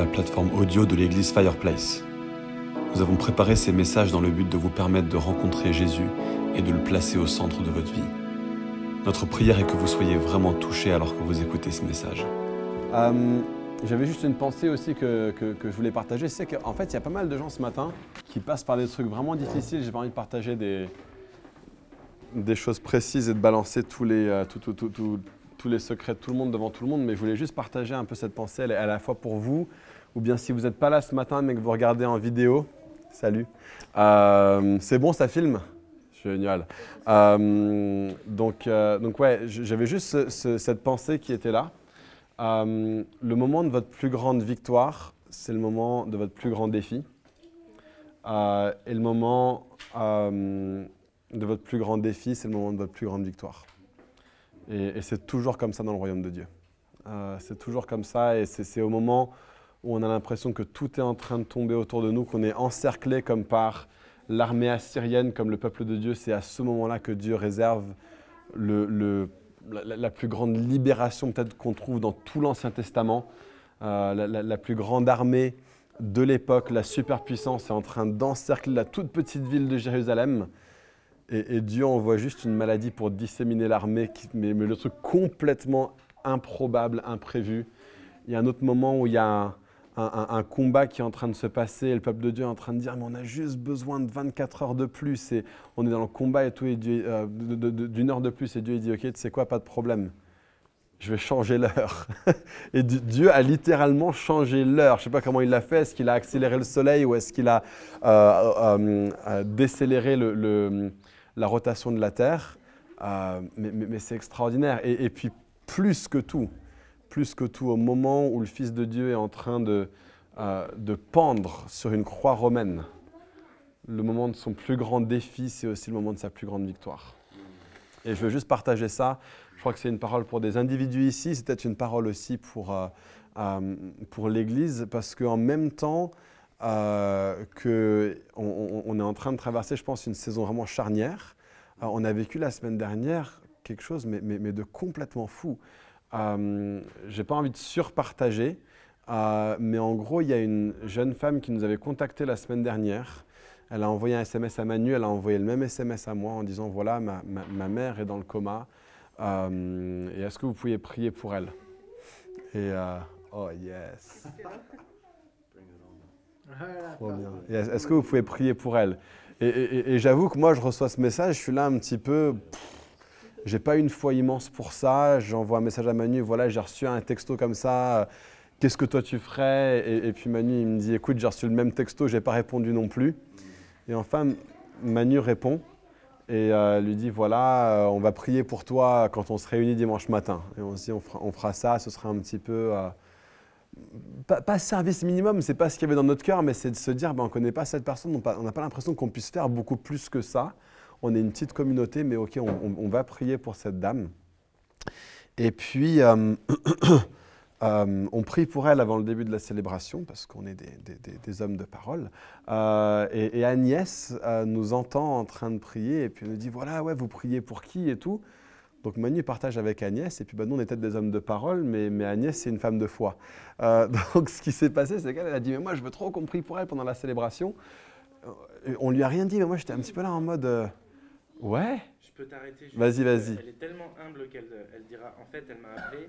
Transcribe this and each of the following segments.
la plateforme audio de l'église Fireplace. Nous avons préparé ces messages dans le but de vous permettre de rencontrer Jésus et de le placer au centre de votre vie. Notre prière est que vous soyez vraiment touchés alors que vous écoutez ce message. Euh, J'avais juste une pensée aussi que, que- je voulais partager. C'est qu'en fait, il y a pas mal de gens ce matin qui passent par des trucs vraiment difficiles. J'ai pas envie de partager des, des choses précises et de balancer tous les, euh, tout- tout- tout- tous les secrets de tout le monde devant tout le monde, mais je voulais juste partager un peu cette pensée. À la fois pour vous, ou bien si vous n'êtes pas là ce matin, mais que vous regardez en vidéo, salut. Euh, C'est bon, ça filme? Génial. Euh, donc, euh, donc ouais, j'avais juste ce- ce- cette pensée qui était là. Euh, le moment de votre plus grande victoire, c'est le moment de votre plus grand défi. Et le moment de votre plus grand défi, c'est le moment de votre plus grande victoire. Et, c'est toujours comme ça dans le royaume de Dieu. Euh, c'est toujours comme ça et c'est au moment où on a l'impression que tout est en train de tomber autour de nous, qu'on est encerclé comme par l'armée assyrienne, comme le peuple de Dieu. C'est à ce moment-là que Dieu réserve la, plus grande libération peut-être qu'on trouve dans tout l'Ancien Testament. Euh, la plus grande armée de l'époque, la superpuissance est en train d'encercler la toute petite ville de Jérusalem. Et, Dieu envoie juste une maladie pour disséminer l'armée, mais, le truc complètement improbable, imprévu. Il y a un autre moment où il y a un, combat qui est en train de se passer et le peuple de Dieu est en train de dire mais on a juste besoin de 24 heures de plus et on est dans le combat et tout et euh, d'une heure de plus et Dieu dit ok tu sais quoi pas de problème. Je vais changer l'heure. Et Di- Dieu a littéralement changé l'heure. Je sais pas comment il l'a fait. Est-ce qu'il a accéléré le soleil ou est-ce qu'il a euh, euh, décéléré le- le- la rotation de la terre Euh, mais, c'est extraordinaire et, puis plus que tout plus que tout au moment où le Fils de Dieu est en train de, euh, de pendre sur une croix romaine. Le moment de son plus grand défi, c'est aussi le moment de sa plus grande victoire. Et je veux juste partager ça. Je crois que c'est une parole pour des individus ici, c'est peut-être une parole aussi pour, euh, pour l'Église, parce qu'en même temps euh, que on, est en train de traverser, je pense, une saison vraiment charnière, euh, on a vécu la semaine dernière quelque chose, mais, de complètement fou. Euh, j'ai pas envie de surpartager, euh, mais en gros, il y a une jeune femme qui nous avait contacté la semaine dernière. Elle a envoyé un SMS à Manu, elle a envoyé le même SMS à moi en disant voilà, ma, mère est dans le coma, euh, est-ce que vous pouviez prier pour elle? Et oh yes, trop bien. Et est- Est-ce que vous pouvez prier pour elle? Et, et- et- et j'avoue que moi, je reçois ce message, je suis là un petit peu. j'ai pas une foi immense pour ça. J'envoie un message à Manu, voilà, j'ai reçu un texto comme ça. Qu'est-ce que toi tu ferais? Et, et puis Manu, il me dit, écoute, j'ai reçu le même texto, j'ai pas répondu non plus. Et enfin, Manu répond et euh, lui dit, voilà, euh, on va prier pour toi quand on se réunit dimanche matin. Et on se dit, on fera, on fera ça, ce sera un petit peu. euh, pas, service minimum, c'est pas ce qu'il y avait dans notre cœur, mais c'est de se dire, ben, on ne connaît pas cette personne, on n'a pas l'impression qu'on puisse faire beaucoup plus que ça. On est une petite communauté, mais ok, on, va prier pour cette dame. Et puis, euh, euh, on prie pour elle avant le début de la célébration, parce qu'on est des, hommes de parole. Euh, et, et Agnès nous entend en train de prier, et puis elle nous dit, voilà, ouais, vous priez pour qui et tout. Donc Manu partage avec Agnès, et puis bah, nous on est peut-être des hommes de parole, mais, mais Agnès c'est une femme de foi. Euh, donc ce qui s'est passé, c'est qu'elle elle a dit, mais moi je veux trop qu'on prie pour elle pendant la célébration. Euh, on lui a rien dit, mais moi j'étais un petit peu là en mode, euh, ouais, Je peux t'arrêter Vas-y, vas-y. Elle est tellement humble qu'elle elle dira. En fait, elle m'a appelé.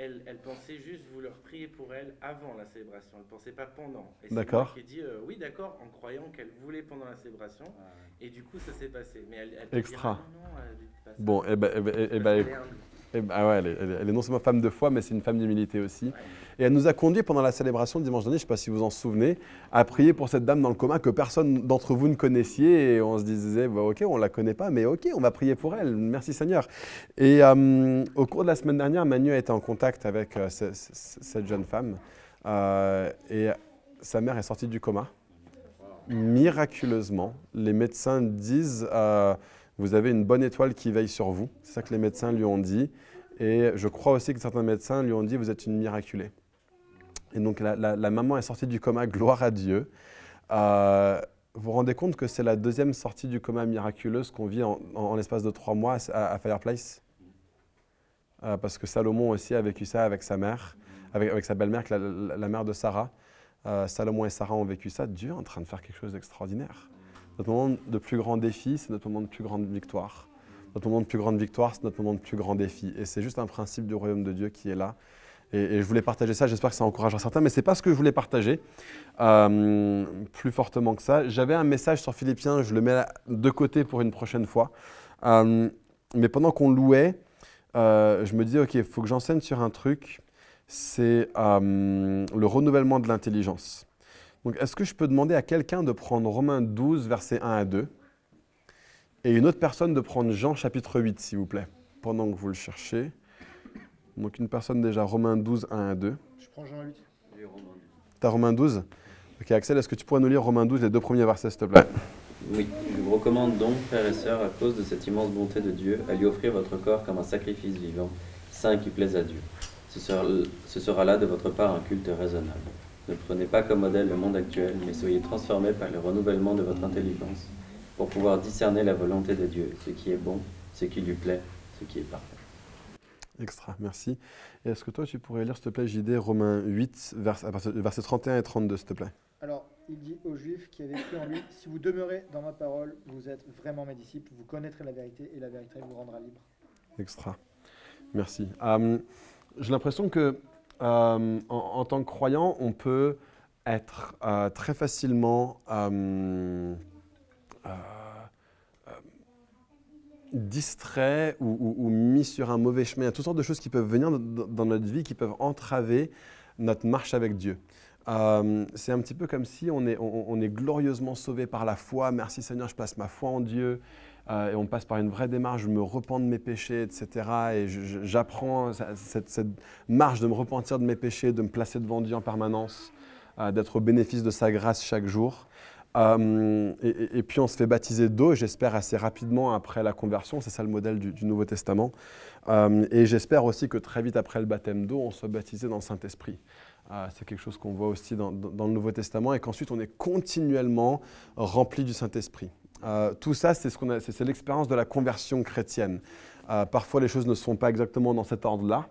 Elle, elle pensait juste vouloir prier pour elle avant la célébration. Elle ne pensait pas pendant. Et c'est D'accord. moi qui ai dit euh, oui, d'accord, en croyant qu'elle voulait pendant la célébration. Et du coup, ça s'est passé. Mais elle, elle Extra. dira, non, non, dites pas ça. bon, et ben, eh ben, eh Eh ben, ah elle, est, non seulement femme de foi, mais c'est une femme d'humilité aussi. Et elle nous a conduit pendant la célébration dimanche dernier, je ne sais pas si vous en souvenez, à prier pour cette dame dans le coma que personne d'entre vous ne connaissiez. Et on se disait, bah, ok, on ne la connaît pas, mais ok, on va prier pour elle. Merci Seigneur. Et euh, au cours de la semaine dernière, Manu a été en contact avec euh, ce- ce- cette jeune femme. Euh, et sa mère est sortie du coma. Miraculeusement, les médecins disent, vous avez une bonne étoile qui veille sur vous. C'est ça que les médecins lui ont dit. Et je crois aussi que certains médecins lui ont dit, vous êtes une miraculée. Et donc la, maman est sortie du coma, gloire à Dieu. Euh, vous vous rendez compte que c'est la deuxième sortie du coma miraculeuse qu'on vit en, l'espace de trois mois à, Fireplace? Euh, Parce que Salomon aussi a vécu ça avec sa mère, avec, sa belle-mère, la mère de Sarah. Euh, Salomon et Sarah ont vécu ça. Dieu est en train de faire quelque chose d'extraordinaire. Notre moment de plus grand défi, c'est notre moment de plus grande victoire. Notre moment de plus grande victoire, c'est notre moment de plus grand défi. Et c'est juste un principe du royaume de Dieu qui est là. Et, je voulais partager ça, j'espère que ça encouragera certains, mais ce n'est pas ce que je voulais partager euh, plus fortement que ça. J'avais un message sur Philippiens, je le mets de côté pour une prochaine fois. Euh, mais pendant qu'on louait, euh, je me disais, OK, il faut que j'enseigne sur un truc, c'est le renouvellement de l'intelligence. Donc, est-ce que je peux demander à quelqu'un de prendre Romains 12, versets 1 à 2, et une autre personne de prendre Jean chapitre 8, s'il vous plaît, pendant que vous le cherchez. Donc une personne déjà, Romains 12, 1 à 2. Je prends Jean 8. Tu as Romains 12 Ok, Axel, est-ce que tu pourrais nous lire Romains 12, les deux premiers versets, s'il te plaît? Oui, je vous recommande donc, frères et sœurs, à cause de cette immense bonté de Dieu, à lui offrir votre corps comme un sacrifice vivant, saint qui plaise à Dieu. Ce sera, ce sera là de votre part un culte raisonnable. Ne prenez pas comme modèle le monde actuel, mais soyez transformés par le renouvellement de votre intelligence, pour pouvoir discerner la volonté de Dieu, ce qui est bon, ce qui lui plaît, ce qui est parfait. Extra, merci. est-ce que toi, tu pourrais lire, s'il te plaît, JD Romains 8, vers, versets 31 et 32, s'il te plaît? Alors, il dit aux Juifs qui avaient cru en lui, si vous demeurez dans ma parole, vous êtes vraiment mes disciples, vous connaîtrez la vérité et la vérité vous rendra libre. Extra, merci. Euh, j'ai l'impression que euh, en, tant que croyant, on peut être euh, très facilement distrait ou, mis sur un mauvais chemin. Il y a toutes sortes de choses qui peuvent venir dans notre vie, qui peuvent entraver notre marche avec Dieu. Euh, c'est un petit peu comme si on est, glorieusement sauvé par la foi. Merci Seigneur, je place ma foi en Dieu. Euh, et on passe par une vraie démarche, je me repens de mes péchés, etc. Et j'apprends cette, marche de me repentir de mes péchés, de me placer devant Dieu en permanence, euh, d'être au bénéfice de sa grâce chaque jour. Euh, et, puis on se fait baptiser d'eau, j'espère assez rapidement après la conversion, c'est ça le modèle du, Nouveau Testament. Euh, et j'espère aussi que très vite après le baptême d'eau, on soit baptisé dans le Saint-Esprit. Euh, c'est quelque chose qu'on voit aussi dans, le Nouveau Testament et qu'ensuite on est continuellement rempli du Saint-Esprit. tout ça, c'est, ce c'est, l'expérience de la conversion chrétienne. parfois les choses ne se font pas exactement dans cet ordre-là.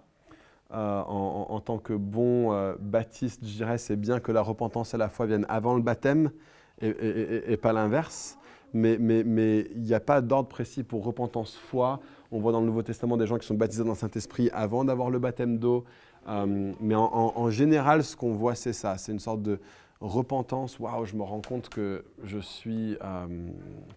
En, tant que bon baptiste, je dirais, c'est bien que la repentance et la foi viennent avant le baptême, et, pas l'inverse. Mais il mais, n'y a pas d'ordre précis pour repentance, foi. On voit dans le Nouveau Testament des gens qui sont baptisés dans le Saint-Esprit avant d'avoir le baptême d'eau. Euh, mais en, en, général, ce qu'on voit, c'est ça. C'est une sorte de repentance. Waouh, je me rends compte que je suis euh,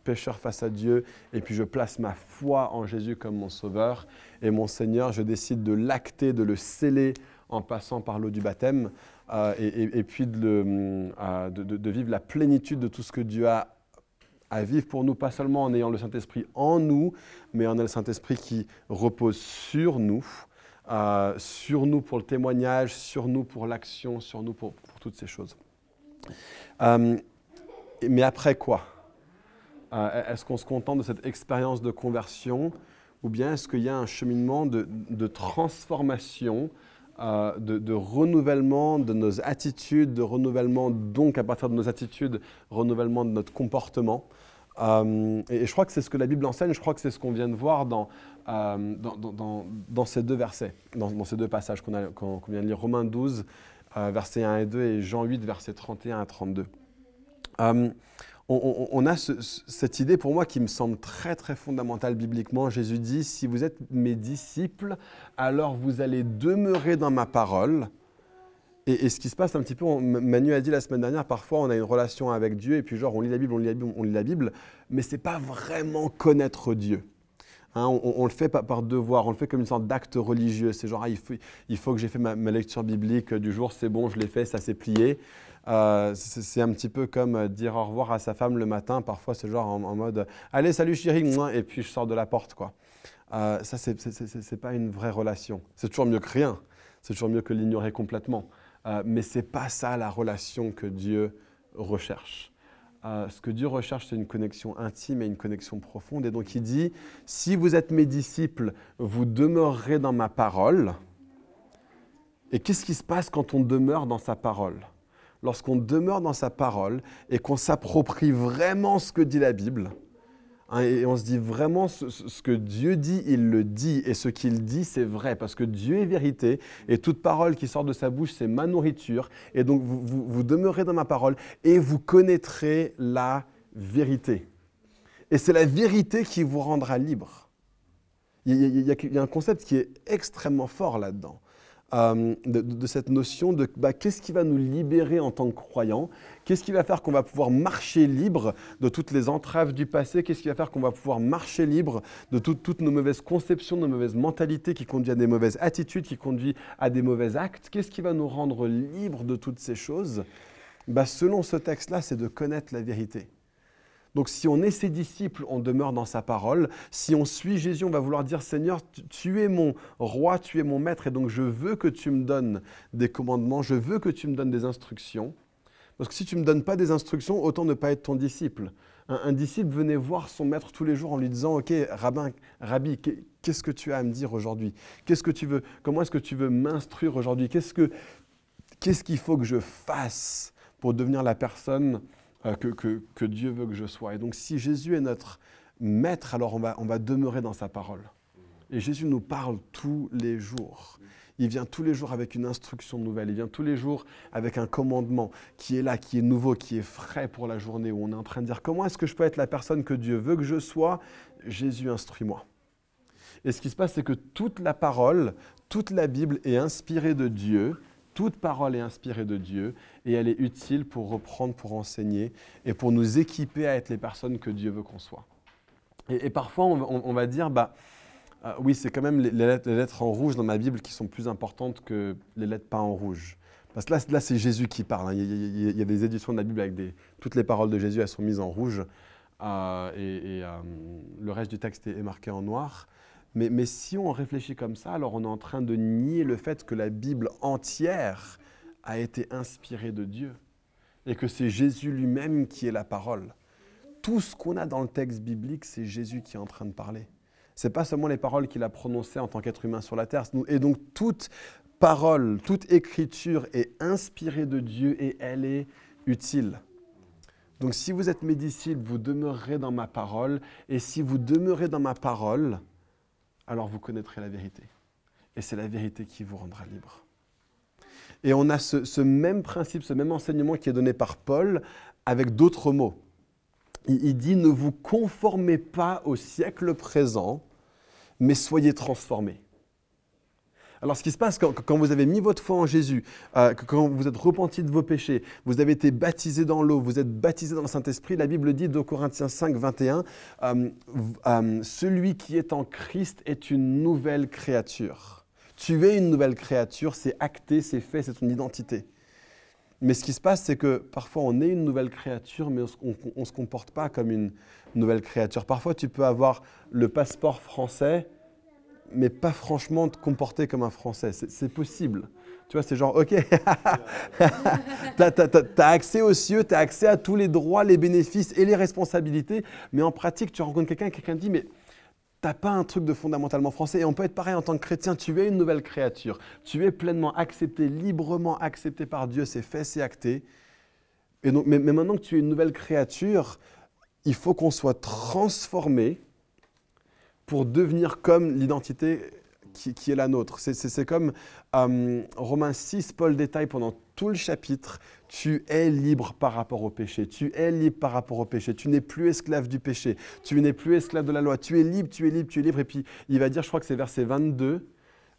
pécheur face à Dieu. Et puis je place ma foi en Jésus comme mon sauveur. Et mon Seigneur, je décide de l'acter, de le sceller en passant par l'eau du baptême. Euh, et, puis euh, de, vivre la plénitude de tout ce que Dieu a à vivre pour nous, pas seulement en ayant le Saint-Esprit en nous, mais en ayant le Saint-Esprit qui repose sur nous, euh, sur nous pour le témoignage, sur nous pour l'action, sur nous pour, toutes ces choses. mais après quoi? Est-ce qu'on se contente de cette expérience de conversion ou bien est-ce qu'il y a un cheminement de, de transformation euh, de, renouvellement de nos attitudes, de renouvellement donc à partir de nos attitudes, renouvellement de notre comportement. Euh, et, je crois que c'est ce que la Bible enseigne, je crois que c'est ce qu'on vient de voir dans, euh, dans, ces deux versets, dans, ces deux passages qu'on vient de lire, Romains 12, versets 1 et 2, et Jean 8, versets 31 à 32 on, a cette idée pour moi qui me semble très très fondamentale bibliquement. Jésus dit, si vous êtes mes disciples, alors vous allez demeurer dans ma parole. Et, ce qui se passe un petit peu, Manu a dit la semaine dernière, parfois on a une relation avec Dieu et puis genre on lit la Bible, on lit la Bible, on lit la Bible, mais c'est pas vraiment connaître Dieu. Hein, on, le fait par, devoir, on le fait comme une sorte d'acte religieux. C'est genre, ah, il, faut, que j'ai fait ma, ma, lecture biblique du jour, c'est bon, je l'ai fait, ça s'est plié. Euh, c'est un petit peu comme euh, dire au revoir à sa femme le matin. Parfois, c'est genre en, mode Allez, salut chérie, et puis je sors de la porte. quoi. Euh, ça, c'est pas une vraie relation. C'est toujours mieux que rien. C'est toujours mieux que l'ignorer complètement. Euh, mais c'est pas ça la relation que Dieu recherche. ce que Dieu recherche, c'est une connexion intime et une connexion profonde. Et donc il dit, si vous êtes mes disciples, vous demeurerez dans ma parole. Et qu'est-ce qui se passe quand on demeure dans sa parole? Lorsqu'on demeure dans sa parole et qu'on s'approprie vraiment ce que dit la Bible, Hein, et on se dit vraiment ce, que Dieu dit, il le dit. Et ce qu'il dit, c'est vrai. Parce que Dieu est vérité. Et toute parole qui sort de sa bouche, c'est ma nourriture. Et donc vous, vous, demeurez dans ma parole et vous connaîtrez la vérité. Et c'est la vérité qui vous rendra libre. Il y a un concept qui est extrêmement fort là-dedans. Euh, de, cette notion de bah, qu'est-ce qui va nous libérer en tant que croyants, qu'est-ce qui va faire qu'on va pouvoir marcher libre de toutes les entraves du passé, qu'est-ce qui va faire qu'on va pouvoir marcher libre de tout- toutes nos mauvaises conceptions, nos mauvaises mentalités qui conduisent à des mauvaises attitudes, qui conduisent à des mauvais actes, qu'est-ce qui va nous rendre libres de toutes ces choses? Bah, Selon ce texte-là, c'est de connaître la vérité. Donc si on est ses disciples, on demeure dans sa parole. Si on suit Jésus, on va vouloir dire Seigneur, tu- es mon roi, tu es mon maître, et donc je veux que tu me donnes des commandements, je veux que tu me donnes des instructions. Parce que si tu ne me donnes pas des instructions, autant ne pas être ton disciple. Un, disciple venait voir son maître tous les jours en lui disant, OK, rabbin, rabbi, qu'est- qu'est-ce que tu as à me dire aujourd'hui? Qu'est-ce que tu veux Comment est-ce que tu veux m'instruire aujourd'hui? Qu'est-ce que qu'est-ce qu'il faut que je fasse pour devenir la personne que, que- que Dieu veut que je sois Et donc si Jésus est notre maître, alors on va, on va demeurer dans sa parole. Et Jésus nous parle tous les jours. Il vient tous les jours avec une instruction nouvelle. Il vient tous les jours avec un commandement qui est là, qui est nouveau, qui est frais pour la journée où on est en train de dire comment est-ce que je peux être la personne que Dieu veut que je sois? Jésus, instruis-moi. Et ce qui se passe, c'est que toute la parole, toute la Bible est inspirée de Dieu. Toute parole est inspirée de Dieu et elle est utile pour reprendre, pour enseigner et pour nous équiper à être les personnes que Dieu veut qu'on soit. Et, et parfois, on, va dire, bah, euh, oui, c'est quand même les, lettres, en rouge dans ma Bible qui sont plus importantes que les lettres pas en rouge. Parce que là, là c'est Jésus qui parle. Il, y a, des éditions de la Bible avec toutes les paroles de Jésus, elles sont mises en rouge. Euh, et euh, le reste du texte est marqué en noir. Mais, mais si on réfléchit comme ça, alors on est en train de nier le fait que la Bible entière a été inspirée de Dieu. Et que c'est Jésus lui-même qui est la parole. Tout ce qu'on a dans le texte biblique, c'est Jésus qui est en train de parler. Ce n'est pas seulement les paroles qu'il a prononcées en tant qu'être humain sur la terre. Et donc toute parole, toute écriture est inspirée de Dieu et elle est utile. Donc si vous êtes mes disciples, vous demeurerez dans ma parole. Et si vous demeurez dans ma parole, alors vous connaîtrez la vérité. Et c'est la vérité qui vous rendra libre. Et on a ce, même principe, ce même enseignement qui est donné par Paul avec d'autres mots. Il dit, ne vous conformez pas au siècle présent, mais soyez transformés. Alors ce qui se passe quand, vous avez mis votre foi en Jésus, euh, quand vous êtes repenti de vos péchés, vous avez été baptisé dans l'eau, vous êtes baptisé dans le Saint-Esprit, la Bible dit, 2 Corinthiens 5, 21, euh, euh, celui qui est en Christ est une nouvelle créature. Tu es une nouvelle créature, c'est acté, c'est fait, c'est ton identité. Mais ce qui se passe, c'est que parfois on est une nouvelle créature, mais on ne se comporte pas comme une nouvelle créature. Parfois, tu peux avoir le passeport français, mais pas franchement te comporter comme un Français. C'est possible. Tu vois, c'est genre, OK, tu as, accès aux cieux, tu as accès à tous les droits, les bénéfices et les responsabilités, mais en pratique, tu rencontres quelqu'un quelqu'un te dit, mais T'as pas un truc de fondamentalement français. Et on peut être pareil en tant que chrétien. Tu es une nouvelle créature. Tu es pleinement accepté, librement accepté par Dieu. C'est fait, c'est acté. Et donc, mais, mais maintenant que tu es une nouvelle créature, il faut qu'on soit transformé pour devenir comme l'identité qui, est la nôtre. C'est- comme euh, Romains 6, Paul détaille pendant tout le chapitre, tu es libre par rapport au péché, tu es libre par rapport au péché, tu n'es plus esclave du péché, tu n'es plus esclave de la loi, tu es libre, tu es libre, tu es libre. Et puis il va dire, je crois que c'est verset 22,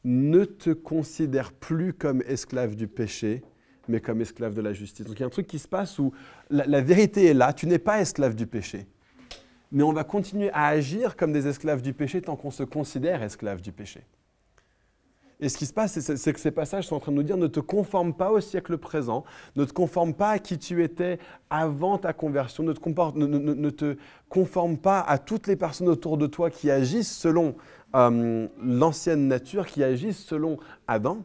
ne te considère plus comme esclave du péché, mais comme esclave de la justice. Donc il y a un truc qui se passe où la vérité est là, tu n'es pas esclave du péché. Mais on va continuer à agir comme des esclaves du péché tant qu'on se considère esclave du péché. Et ce qui se passe, c'est- que ces passages sont en train de nous dire ne te conforme pas au siècle présent, ne te conforme pas à qui tu étais avant ta conversion, ne te conforme pas à toutes les personnes autour de toi qui agissent selon euh, l'ancienne nature, qui agissent selon Adam,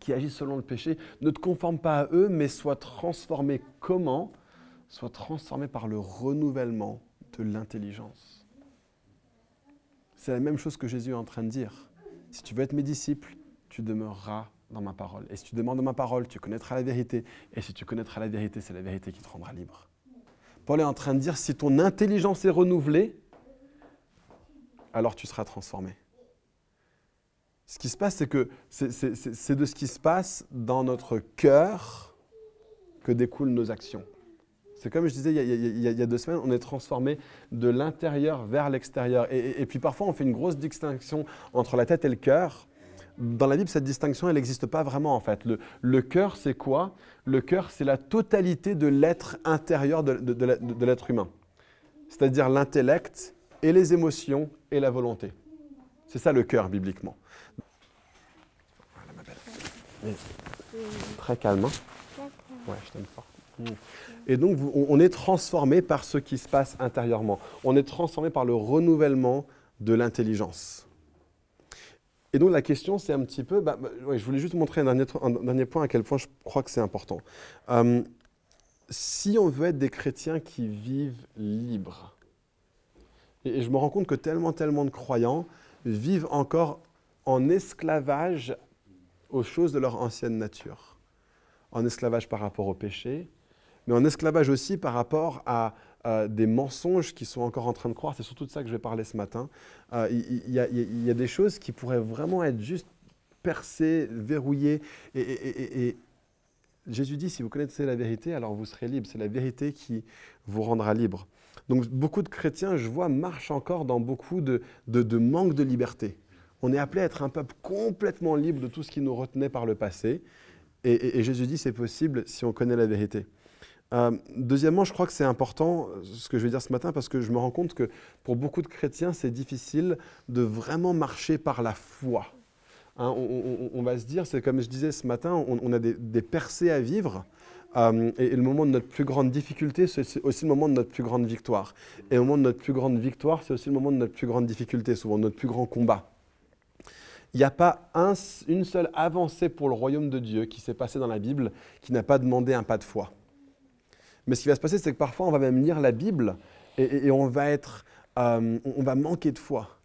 qui agissent selon le péché. Ne te conforme pas à eux, mais sois transformé comment? Sois transformé par le renouvellement de l'intelligence. C'est la même chose que Jésus est en train de dire. Si tu veux être mes disciples, tu demeureras dans ma parole. Et si tu dans ma parole, tu connaîtras la vérité. Et si tu connaîtras la vérité, c'est la vérité qui te rendra libre. Paul est en train de dire, si ton intelligence est renouvelée, alors tu seras transformé. Ce qui se passe, c'est que c'est de ce qui se passe dans notre cœur que découlent nos actions. C'est comme je disais il y, a, deux semaines, on est transformé de l'intérieur vers l'extérieur. Et, et, puis parfois, on fait une grosse distinction entre la tête et le cœur. Dans la Bible, cette distinction, elle n'existe pas vraiment en fait. Le, le cœur, c'est quoi? Le cœur, c'est la totalité de l'être intérieur de, de, de l'être humain. C'est-à-dire l'intellect et les émotions et la volonté. C'est ça le cœur bibliquement. Voilà ma belle. Très calme. Hein? Ouais, je t'aime fort. Et donc, on est transformé par ce qui se passe intérieurement. On est transformé par le renouvellement de l'intelligence. Et donc, la question, c'est un petit peu. Bah, bah je voulais juste montrer un dernier, point à quel point je crois que c'est important. Euh, si on veut être des chrétiens qui vivent libres, et, je me rends compte que tellement, tellement de croyants vivent encore en esclavage aux choses de leur ancienne nature. En esclavage par rapport au péché, mais en esclavage aussi par rapport à des mensonges qui sont encore en train de croire. C'est surtout de ça que je vais parler ce matin. Euh, il y, a des choses qui pourraient vraiment être juste percées, verrouillées. Et, et, Jésus dit, si vous connaissez la vérité, alors vous serez libre. C'est la vérité qui vous rendra libre. Donc beaucoup de chrétiens, je vois, marchent encore dans beaucoup de, de, de manque de liberté. On est appelé à être un peuple complètement libre de tout ce qui nous retenait par le passé. Et, Jésus dit, c'est possible si on connaît la vérité. Euh, deuxièmement, je crois que c'est important ce que je vais dire ce matin parce que je me rends compte que pour beaucoup de chrétiens, c'est difficile de vraiment marcher par la foi. Hein, on, va se dire, c'est comme je disais ce matin, on, a des, percées à vivre. Euh, et, le moment de notre plus grande difficulté, c'est aussi le moment de notre plus grande victoire. Et au moment de notre plus grande victoire, c'est aussi le moment de notre plus grande difficulté, souvent notre plus grand combat. Il n'y a pas une seule avancée pour le royaume de Dieu qui s'est passée dans la Bible qui n'a pas demandé un pas de foi. Mais ce qui va se passer, c'est que parfois, on va même lire la Bible et, on, va être, euh, on va manquer de foi.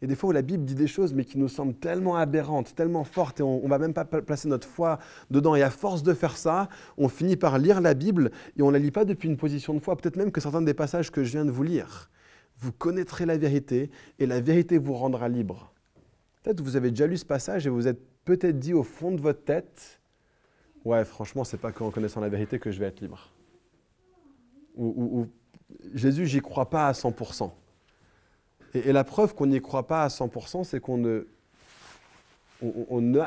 Il y a des fois où la Bible dit des choses, mais qui nous semblent tellement aberrantes, tellement fortes, et on ne va même pas placer notre foi dedans. Et à force de faire ça, on finit par lire la Bible, et on ne la lit pas depuis une position de foi. Peut-être même que certains des passages que je viens de vous lire, vous connaîtrez la vérité, et la vérité vous rendra libre. Peut-être que vous avez déjà lu ce passage, et vous êtes peut-être dit au fond de votre tête, ouais, franchement, c'est pas qu'en connaissant la vérité que je vais être libre. Ou, Jésus, j'y crois pas à 100%. Et, la preuve qu'on n'y croit pas à 100%, c'est qu'on ne,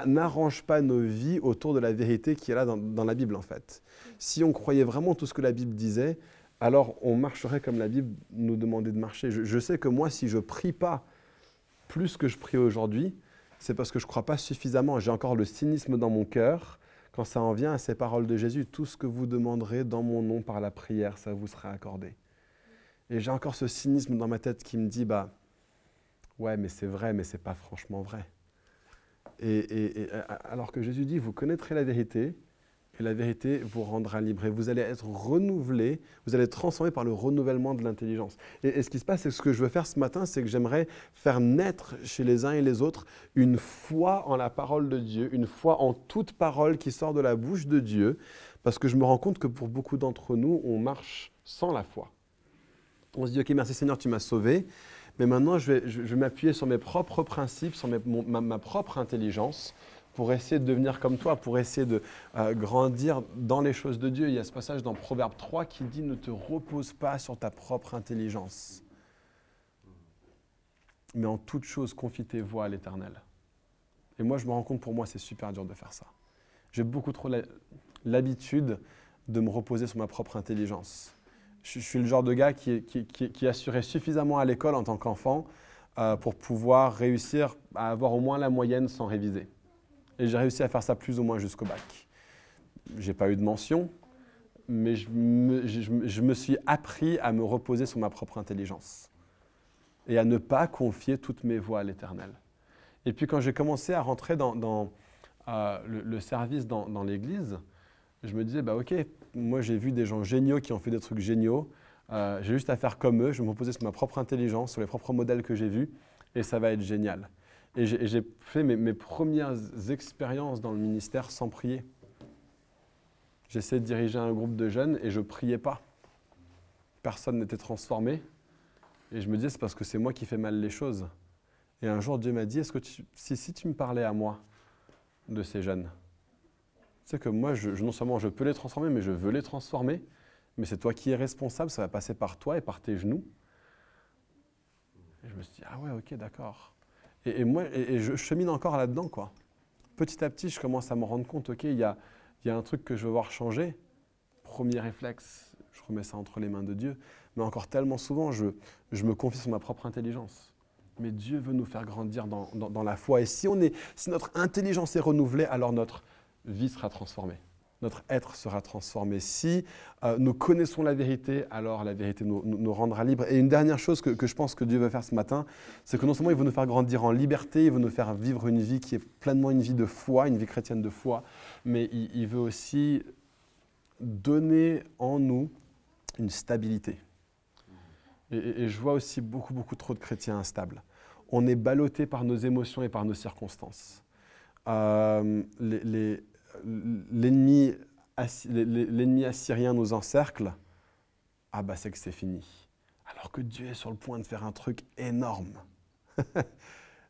n'arrange pas nos vies autour de la vérité qui est là dans, la Bible, en fait. Si on croyait vraiment tout ce que la Bible disait, alors on marcherait comme la Bible nous demandait de marcher. Je, sais que moi, si je prie pas plus que je prie aujourd'hui, c'est parce que je ne crois pas suffisamment. J'ai encore le cynisme dans mon cœur quand ça en vient à ces paroles de Jésus. Tout ce que vous demanderez dans mon nom par la prière, ça vous sera accordé. Et j'ai encore ce cynisme dans ma tête qui me dit, bah, ouais, mais c'est vrai, mais c'est pas franchement vrai. Et, alors que Jésus dit, vous connaîtrez la vérité, et la vérité vous rendra libre. Et vous allez être renouvelé, vous allez être transformé par le renouvellement de l'intelligence. Et, ce qui se passe, c'est ce que je veux faire ce matin, c'est que j'aimerais faire naître chez les uns et les autres une foi en la parole de Dieu, une foi en toute parole qui sort de la bouche de Dieu, parce que je me rends compte que pour beaucoup d'entre nous, on marche sans la foi on se dit, OK, merci Seigneur, tu m'as sauvé, mais maintenant je vais, m'appuyer sur mes propres principes, sur ma, propre intelligence pour essayer de devenir comme toi, pour essayer de euh, grandir dans les choses de Dieu. Il y a ce passage dans Proverbe 3 qui dit, ne te repose pas sur ta propre intelligence, mais en toute chose confie tes voix à l'Éternel. Et moi, je me rends compte, pour moi, c'est super dur de faire ça. J'ai beaucoup trop l'habitude de me reposer sur ma propre intelligence je, suis le genre de gars qui, qui, assurait suffisamment à l'école en tant qu'enfant euh, pour pouvoir réussir à avoir au moins la moyenne sans réviser. Et j'ai réussi à faire ça plus ou moins jusqu'au bac. J'ai pas eu de mention, mais je me, suis appris à me reposer sur ma propre intelligence et à ne pas confier toutes mes voies à l'Éternel. Et puis quand j'ai commencé à rentrer dans, euh, le, service dans, l'Église, je me disais, bah ok, moi j'ai vu des gens géniaux qui ont fait des trucs géniaux. Euh, j'ai juste à faire comme eux, je vais me reposer sur ma propre intelligence, sur les propres modèles que j'ai vus, et ça va être génial. Et j'ai fait mes, premières expériences dans le ministère sans prier. J'essayais de diriger un groupe de jeunes et je ne priais pas. Personne n'était transformé. Et je me disais, c'est parce que c'est moi qui fais mal les choses. Et un jour, Dieu m'a dit, que si, tu me parlais à moi de ces jeunes, sais que moi, non seulement je peux les transformer, mais je veux les transformer, mais c'est toi qui es responsable, ça va passer par toi et par tes genoux. Et je me suis dit, ah ouais, ok, d'accord. Et, moi, et, je chemine encore là-dedans, quoi. Petit à petit, je commence à me rendre compte, ok, il y a, y a un truc que je veux voir changer. Premier réflexe, je remets ça entre les mains de Dieu. Mais encore tellement souvent, je, je me confie sur ma propre intelligence. Mais Dieu veut nous faire grandir dans, dans, dans la foi. Et si, on est, si notre intelligence est renouvelée, alors notre vie sera transformée notre être sera transformé. Si euh, nous connaissons la vérité, alors la vérité nous, rendra libres. Et une dernière chose que, je pense que Dieu veut faire ce matin, c'est que non seulement il veut nous faire grandir en liberté, il veut nous faire vivre une vie qui est pleinement une vie de foi, une vie chrétienne de foi, mais il, veut aussi donner en nous une stabilité. Et, je vois aussi beaucoup, beaucoup trop de chrétiens instables. On est ballotté par nos émotions et par nos circonstances. Euh, les l'ennemi assyrien nous encercle, ah bah c'est que c'est fini. Alors que Dieu est sur le point de faire un truc énorme.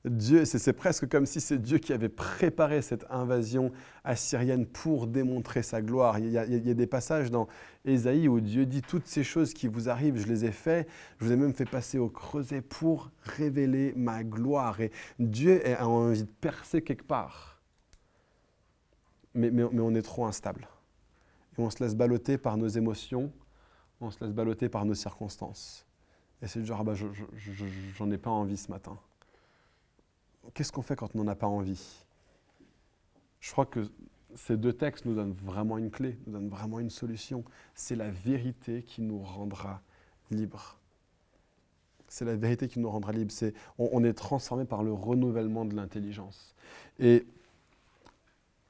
Dieu, c'est presque comme si c'est Dieu qui avait préparé cette invasion assyrienne pour démontrer sa gloire. Il y, a, des passages dans Ésaïe où Dieu dit toutes ces choses qui vous arrivent, je les ai faites, je vous ai même fait passer au creuset pour révéler ma gloire. Et Dieu a envie de percer quelque part mais, on est trop instable. Et on se laisse balloter par nos émotions, on se laisse balloter par nos circonstances. Et c'est genre, ah bah, j'en ai pas envie ce matin. Qu'est-ce qu'on fait quand on n'en a pas envie? Je crois que ces deux textes nous donnent vraiment une clé, nous donnent vraiment une solution. C'est la vérité qui nous rendra libres. C'est la vérité qui nous rendra libres. on, on, est transformé par le renouvellement de l'intelligence. Et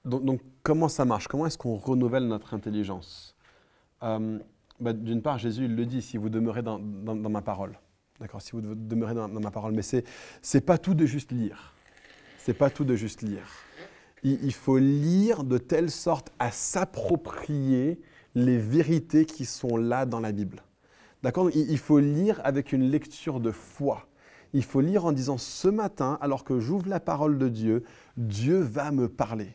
donc, comment ça marche? Comment est-ce qu'on renouvelle notre intelligence? Euh, bah, D'une part, Jésus le dit, si vous demeurez dans, ma parole. D'accord? Si vous demeurez dans, ma parole. Mais ce n'est pas tout de juste lire. C'est pas tout de juste lire. Il, faut lire de telle sorte à s'approprier les vérités qui sont là dans la Bible. D'accord? Il faut lire avec une lecture de foi. Il faut lire en disant ce matin, alors que j'ouvre la parole de Dieu, Dieu va me parler.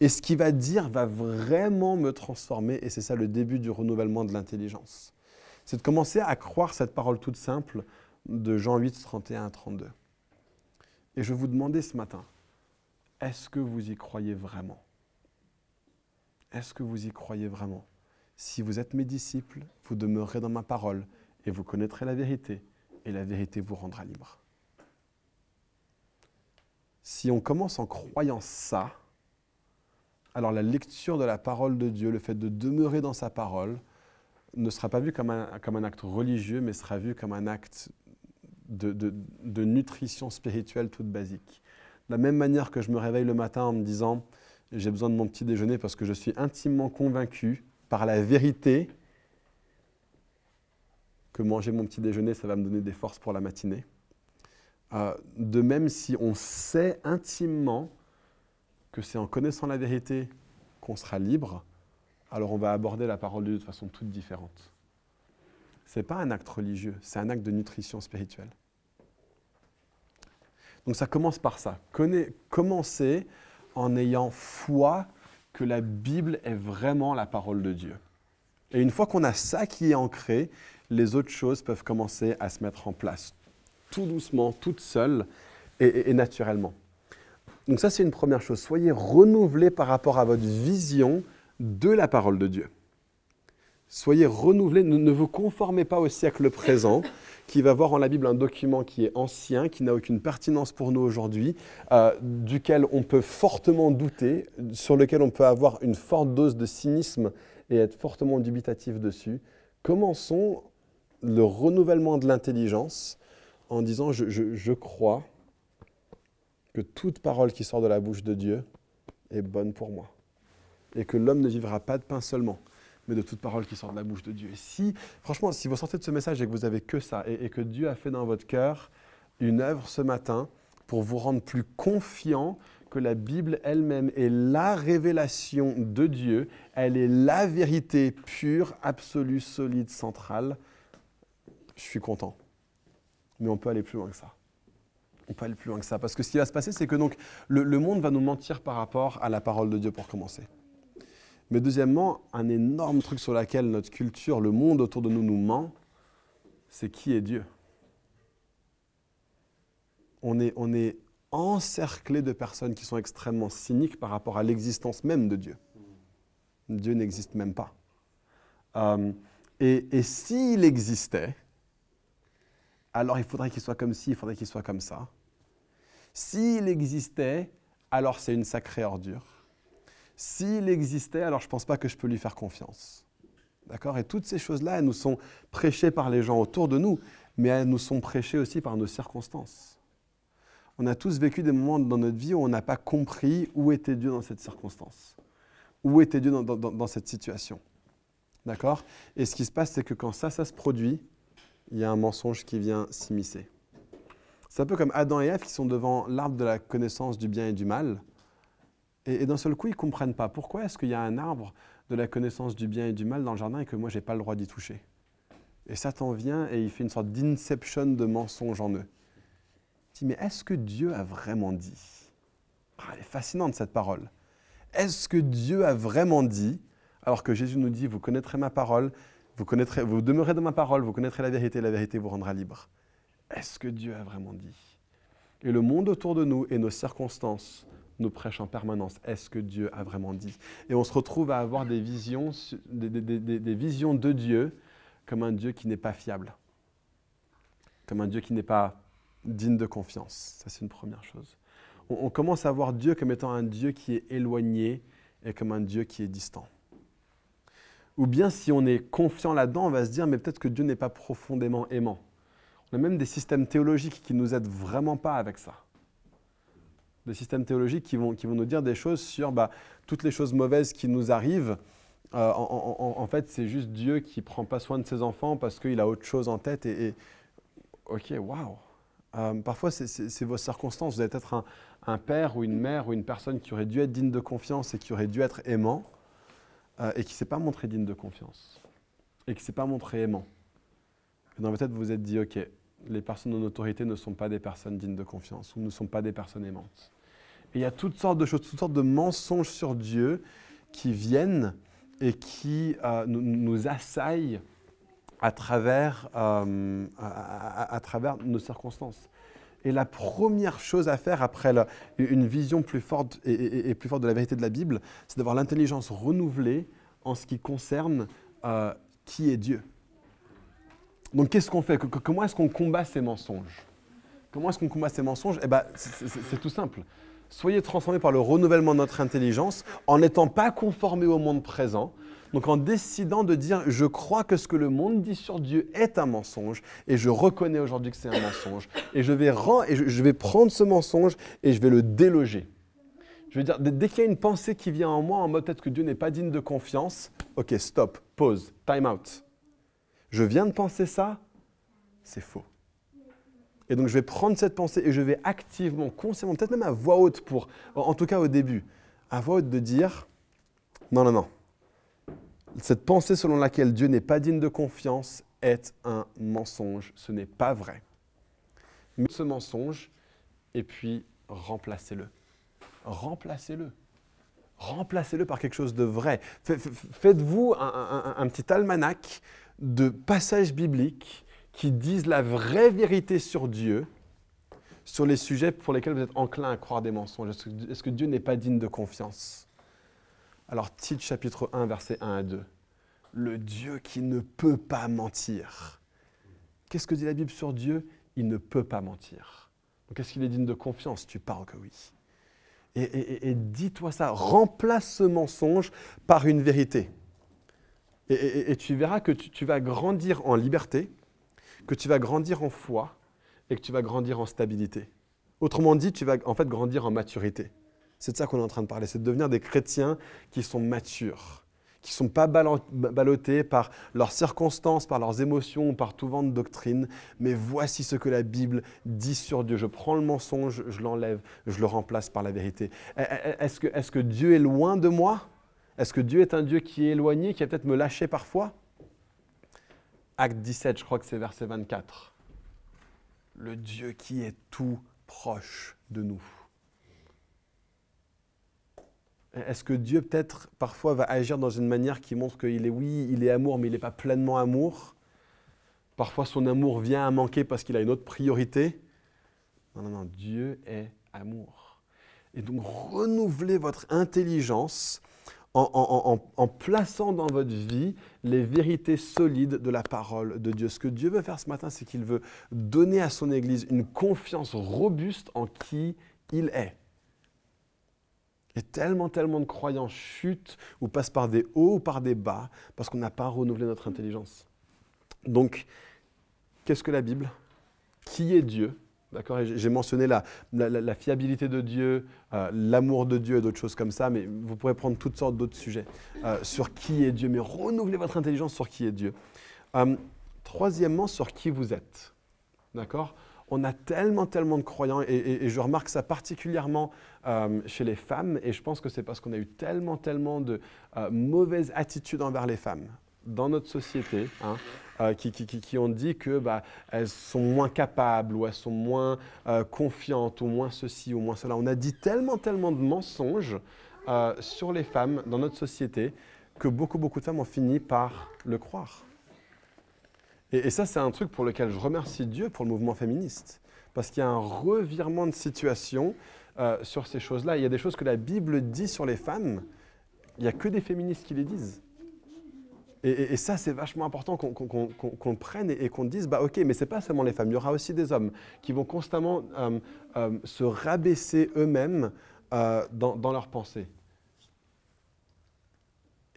Et ce qu'il va dire va vraiment me transformer, et c'est ça le début du renouvellement de l'intelligence. C'est de commencer à croire cette parole toute simple de Jean 8, 31 à 32. Et je vous demander ce matin, est-ce que vous y croyez vraiment? Est-ce que vous y croyez vraiment? Si vous êtes mes disciples, vous demeurerez dans ma parole, et vous connaîtrez la vérité, et la vérité vous rendra libre. Si on commence en croyant ça, alors la lecture de la parole de Dieu, le fait de demeurer dans sa parole, ne sera pas vu comme un, comme un acte religieux, mais sera vu comme un acte de, de, nutrition spirituelle toute basique. De la même manière que je me réveille le matin en me disant j'ai besoin de mon petit déjeuner parce que je suis intimement convaincu par la vérité que manger mon petit déjeuner, ça va me donner des forces pour la matinée. Euh, de même, si on sait intimement que c'est en connaissant la vérité qu'on sera libre, alors on va aborder la parole de Dieu de façon toute différente. Ce n'est pas un acte religieux, c'est un acte de nutrition spirituelle. Donc ça commence par ça. commencer en ayant foi que la Bible est vraiment la parole de Dieu. Et une fois qu'on a ça qui est ancré, les autres choses peuvent commencer à se mettre en place, tout doucement, toutes seules et naturellement. Donc ça, c'est une première chose. Soyez renouvelés par rapport à votre vision de la parole de Dieu. Soyez renouvelés, ne, vous conformez pas au siècle présent, qui va voir en la Bible un document qui est ancien, qui n'a aucune pertinence pour nous aujourd'hui, euh, duquel on peut fortement douter, sur lequel on peut avoir une forte dose de cynisme et être fortement dubitatif dessus. Commençons le renouvellement de l'intelligence en disant je crois que toute parole qui sort de la bouche de Dieu est bonne pour moi. Et que l'homme ne vivra pas de pain seulement, mais de toute parole qui sort de la bouche de Dieu. Et si, franchement, si vous sortez de ce message et que vous avez que ça, et, que Dieu a fait dans votre cœur une œuvre ce matin pour vous rendre plus confiant que la Bible elle-même est la révélation de Dieu, elle est la vérité pure, absolue, solide, centrale, je suis content. Mais on peut aller plus loin que ça. On peut aller plus loin que ça. Parce que ce qui va se passer, c'est que donc le, monde va nous mentir par rapport à la parole de Dieu pour commencer. Mais deuxièmement, un énorme truc sur lequel notre culture, le monde autour de nous nous ment, c'est qui est Dieu. On est, on est encerclé de personnes qui sont extrêmement cyniques par rapport à l'existence même de Dieu. Dieu n'existe même pas. Euh, et, et s'il existait, alors il faudrait qu'il soit comme ci, il faudrait qu'il soit comme ça. S'il existait, alors c'est une sacrée ordure. S'il existait, alors je ne pense pas que je peux lui faire confiance. D'accord? Et toutes ces choses-là, elles nous sont prêchées par les gens autour de nous, mais elles nous sont prêchées aussi par nos circonstances. On a tous vécu des moments dans notre vie où on n'a pas compris où était Dieu dans cette circonstance, où était Dieu dans, dans- dans- cette situation. D'accord? Et ce qui se passe, c'est que quand ça, ça se produit, il y a un mensonge qui vient s'immiscer. C'est un peu comme Adam et Ève qui sont devant l'arbre de la connaissance du bien et du mal. Et, d'un seul coup, ils ne comprennent pas. Pourquoi est-ce qu'il y a un arbre de la connaissance du bien et du mal dans le jardin et que moi, je n'ai pas le droit d'y toucher Et Satan vient et il fait une sorte d'inception de mensonge en eux. Il dit, mais est-ce que Dieu a vraiment dit? Ah, Elle est fascinante cette parole. Est-ce que Dieu a vraiment dit, alors que Jésus nous dit, vous connaîtrez ma parole, vous, connaîtrez, vous demeurez dans ma parole, vous connaîtrez la vérité, la vérité vous rendra libre. Est-ce que Dieu a vraiment dit? Et le monde autour de nous et nos circonstances nous prêchent en permanence. Est-ce que Dieu a vraiment dit? Et on se retrouve à avoir des visions, des visions de Dieu comme un Dieu qui n'est pas fiable, comme un Dieu qui n'est pas digne de confiance. Ça, c'est une première chose. On, on commence à voir Dieu comme étant un Dieu qui est éloigné et comme un Dieu qui est distant. Ou bien si on est confiant là-dedans, on va se dire, mais peut-être que Dieu n'est pas profondément aimant. On a même des systèmes théologiques qui nous aident vraiment pas avec ça. Des systèmes théologiques qui vont, qui vont nous dire des choses sur bah, toutes les choses mauvaises qui nous arrivent. Euh, en, fait, c'est juste Dieu qui prend pas soin de ses enfants parce qu'il a autre chose en tête. Et, ok, waouh. Euh, parfois, c'est vos circonstances. Vous êtes peut-être un, un père ou une mère ou une personne qui aurait dû être digne de confiance et qui aurait dû être aimant euh, et qui ne s'est pas montré digne de confiance et qui ne s'est pas montré aimant. Et dans votre tête, vous vous êtes dit, OK, les personnes en autorité ne sont pas des personnes dignes de confiance ou ne sont pas des personnes aimantes. Il y a toutes sortes de choses, toutes sortes de mensonges sur Dieu qui viennent et qui euh, nous, assaillent à travers, euh, à, travers nos circonstances. Et la première chose à faire après une vision plus forte et plus forte de la vérité de la Bible, c'est d'avoir l'intelligence renouvelée en ce qui concerne euh, qui est Dieu. Donc qu'est-ce qu'on fait? Comment est-ce qu'on combat ces mensonges? Comment est-ce qu'on combat ces mensonges? Eh ben, c'est- tout simple. Soyez transformés par le renouvellement de notre intelligence en n'étant pas conformés au monde présent. Donc en décidant de dire je crois que ce que le monde dit sur Dieu est un mensonge et je reconnais aujourd'hui que c'est un mensonge et je vais je, vais prendre ce mensonge et je vais le déloger. Je veux dire dès qu'il y a une pensée qui vient en moi en mode peut-être que Dieu n'est pas digne de confiance, OK, stop, pause, time out. Je viens de penser ça, c'est faux. Et donc je vais prendre cette pensée et je vais activement, consciemment, peut-être même à voix haute pour, en tout cas au début, à voix haute de dire, non, non, non. Cette pensée selon laquelle Dieu n'est pas digne de confiance est un mensonge. Ce n'est pas vrai. Mais ce mensonge, et puis remplacez-le. Remplacez-le. Remplacez-le par quelque chose de vrai. Fa- fa- Faites-vous un petit almanach de passages bibliques qui disent la vraie vérité sur Dieu, sur les sujets pour lesquels vous êtes enclin à croire des mensonges. Est-ce que, Dieu n'est pas digne de confiance? Alors, Tite chapitre 1, versets 1 à 2. Le Dieu qui ne peut pas mentir. Qu'est-ce que dit la Bible sur Dieu? Il ne peut pas mentir. Donc, est-ce qu'il est digne de confiance? Tu parles que oui. Et- et dis-toi ça, remplace ce mensonge par une vérité. Et, tu verras que tu, vas grandir en liberté, que tu vas grandir en foi et que tu vas grandir en stabilité. Autrement dit, tu vas en fait grandir en maturité. C'est de ça qu'on est en train de parler, c'est de devenir des chrétiens qui sont matures, qui ne sont pas ballottés par leurs circonstances, par leurs émotions, par tout vent de doctrine, mais voici ce que la Bible dit sur Dieu. Je prends le mensonge, je l'enlève, je le remplace par la vérité. Est-ce que Dieu est loin de moi? Est-ce que Dieu est un Dieu qui est éloigné, qui va peut-être me lâcher parfois? Acte 17, je crois que c'est verset 24. le Dieu qui est tout proche de nous. Est-ce que Dieu peut-être parfois va agir dans une manière qui montre qu'il est oui, il est amour, mais il n'est pas pleinement amour? Parfois son amour vient à manquer parce qu'il a une autre priorité. Non, non, non, Dieu est amour. Et donc renouvelez votre intelligence en, plaçant dans votre vie les vérités solides de la parole de Dieu. Ce que Dieu veut faire ce matin, c'est qu'il veut donner à son Église une confiance robuste en qui il est. Et tellement, tellement de croyants chutent ou passent par des hauts ou par des bas parce qu'on n'a pas renouvelé notre intelligence. Donc, Qu'est-ce que la Bible? Qui est Dieu? D'accord J'ai mentionné la, fiabilité de Dieu, euh, l'amour de Dieu et d'autres choses comme ça, mais vous pourrez prendre toutes sortes d'autres sujets euh, sur qui est Dieu, mais renouvelez votre intelligence sur qui est Dieu. Euh, troisièmement, sur qui vous êtes. D'accord On a tellement, tellement de croyants, et, et je remarque ça particulièrement chez les femmes, et je pense que c'est parce qu'on a eu tellement, tellement de mauvaises attitudes envers les femmes dans notre société. Hein, euh, qui, ont dit que bah, elles sont moins capables ou elles sont moins euh, confiantes ou moins ceci ou moins cela. On a dit tellement, tellement de mensonges euh, sur les femmes dans notre société que beaucoup, beaucoup de femmes ont fini par le croire. Et, et ça, c'est un truc pour lequel je remercie Dieu pour le mouvement féministe. Parce qu'il y a un revirement de situation sur ces choses-là. Il y a des choses que la Bible dit sur les femmes. Il n'y a que des féministes qui les disent. Et, ça, c'est vachement important qu'on prenne et, qu'on dise, bah ok, mais c'est pas seulement les femmes, il y aura aussi des hommes qui vont constamment euh, euh, se rabaisser eux-mêmes euh, dans, dans leurs pensées.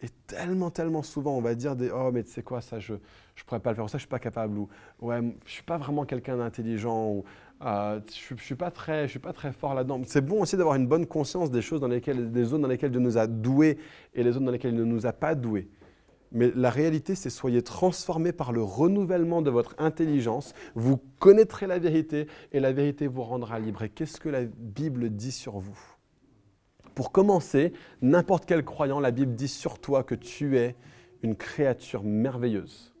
Et tellement, tellement souvent, on va dire Oh, mais tu sais quoi, ça, je ne pourrais pas le faire, ça, je suis pas capable, ou Ouais, je suis pas vraiment quelqu'un d'intelligent, ou je ne suis, pas très, je suis pas très fort là-dedans. C'est bon aussi d'avoir une bonne conscience des choses dans lesquelles, des zones dans lesquelles Dieu nous a doués et les zones dans lesquelles il ne nous a pas doués. Mais la réalité, c'est soyez transformés par le renouvellement de votre intelligence. Vous connaîtrez la vérité et la vérité vous rendra libre. Et qu'est-ce que la Bible dit sur vous? Pour commencer, n'importe quel croyant, la Bible dit sur toi que tu es une créature merveilleuse.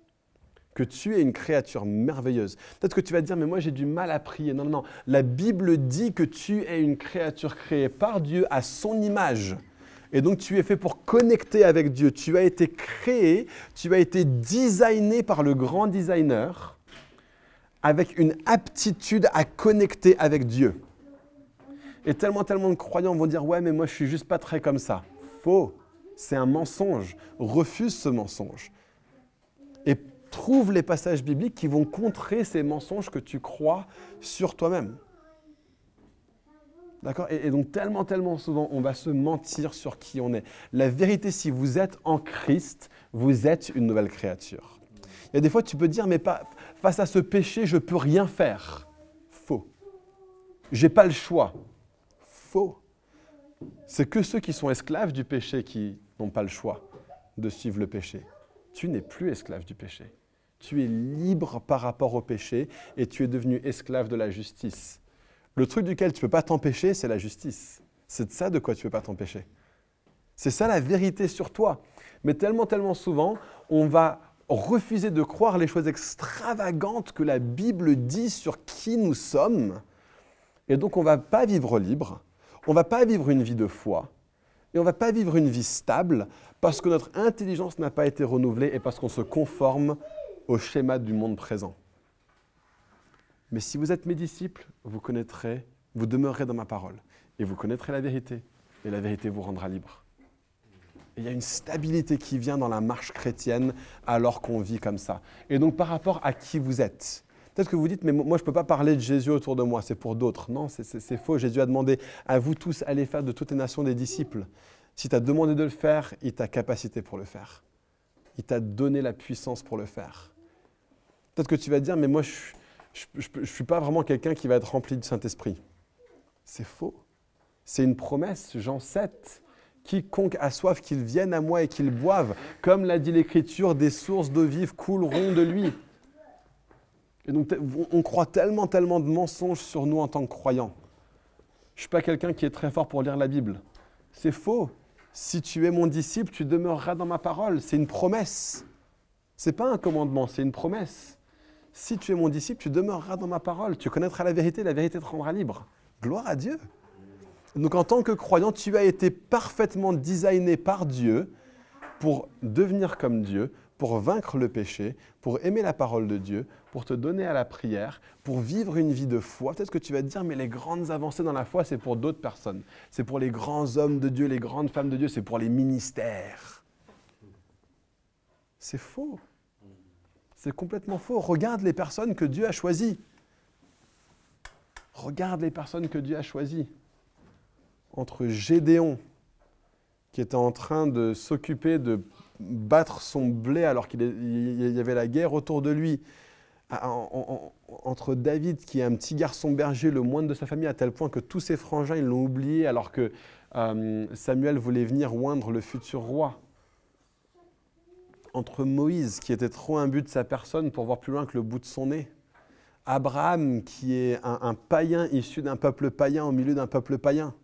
Que tu es une créature merveilleuse. Peut-être que tu vas te dire, mais moi j'ai du mal à prier. Non, non, non. La Bible dit que tu es une créature créée par Dieu à son image. Et donc tu es fait pour connecter avec Dieu. Tu as été créé, tu as été designé par le grand designer avec une aptitude à connecter avec Dieu. Et tellement, tellement de croyants vont dire, ouais, mais moi je suis juste pas très comme ça. Faux. C'est un mensonge. Refuse ce mensonge. Et trouve les passages bibliques qui vont contrer ces mensonges que tu crois sur toi-même. D'accord? Et, donc tellement, tellement souvent, on va se mentir sur qui on est. La vérité, si vous êtes en Christ, vous êtes une nouvelle créature. Il y a des fois, tu peux dire, mais pas, face à ce péché, je ne peux rien faire. Faux. J'ai pas le choix. Faux. C'est que ceux qui sont esclaves du péché qui n'ont pas le choix de suivre le péché. Tu n'es plus esclave du péché. Tu es libre par rapport au péché et tu es devenu esclave de la justice. Le truc duquel tu ne peux pas t'empêcher, c'est la justice. C'est de ça de quoi tu ne peux pas t'empêcher. C'est ça la vérité sur toi. Mais tellement, tellement souvent, on va refuser de croire les choses extravagantes que la Bible dit sur qui nous sommes. Et donc on ne va pas vivre libre, on ne va pas vivre une vie de foi, et on ne va pas vivre une vie stable parce que notre intelligence n'a pas été renouvelée et parce qu'on se conforme au schéma du monde présent. Mais si vous êtes mes disciples, vous connaîtrez, vous demeurerez dans ma parole. Et vous connaîtrez la vérité. Et la vérité vous rendra libre. il y a une stabilité qui vient dans la marche chrétienne alors qu'on vit comme ça. Et donc par rapport à qui vous êtes. Peut-être que vous dites, mais moi je ne peux pas parler de Jésus autour de moi, c'est pour d'autres. Non, c'est faux. Jésus a demandé à vous tous, allez faire de toutes les nations des disciples. Si tu as demandé de le faire, il t'a capacité pour le faire. Il t'a donné la puissance pour le faire. Peut-être que tu vas dire, mais moi je, je ne suis pas vraiment quelqu'un qui va être rempli du Saint-Esprit. C'est faux. C'est une promesse, Jean 7. Quiconque a soif, qu'il vienne à moi et qu'il boive. Comme l'a dit l'Écriture, des sources d'eau vive couleront de lui. Et donc, on croit tellement, tellement de mensonges sur nous en tant que croyants. Je ne suis pas quelqu'un qui est très fort pour lire la Bible. C'est faux. Si tu es mon disciple, tu demeureras dans ma parole. C'est une promesse. Ce n'est pas un commandement, c'est une promesse. Si tu es mon disciple, tu demeureras dans ma parole, tu connaîtras la vérité, la vérité te rendra libre. Gloire à Dieu. Donc en tant que croyant, tu as été parfaitement designé par Dieu pour devenir comme Dieu, pour vaincre le péché, pour aimer la parole de Dieu, pour te donner à la prière, pour vivre une vie de foi. Peut-être que tu vas te dire, mais les grandes avancées dans la foi, c'est pour d'autres personnes. C'est pour les grands hommes de Dieu, les grandes femmes de Dieu, c'est pour les ministères. C'est faux. C'est complètement faux. Regarde les personnes que Dieu a choisies. Regarde les personnes que Dieu a choisies. Entre Gédéon, qui était en train de s'occuper de battre son blé alors qu'il y avait la guerre autour de lui, entre David, qui est un petit garçon berger, le moindre de sa famille, à tel point que tous ses frangins l'ont oublié, alors que euh, Samuel voulait venir oindre le futur roi. Entre Moïse, qui était trop imbu de sa personne pour voir plus loin que le bout de son nez. Abraham, qui est un, païen issu d'un peuple païen au milieu d'un peuple païen.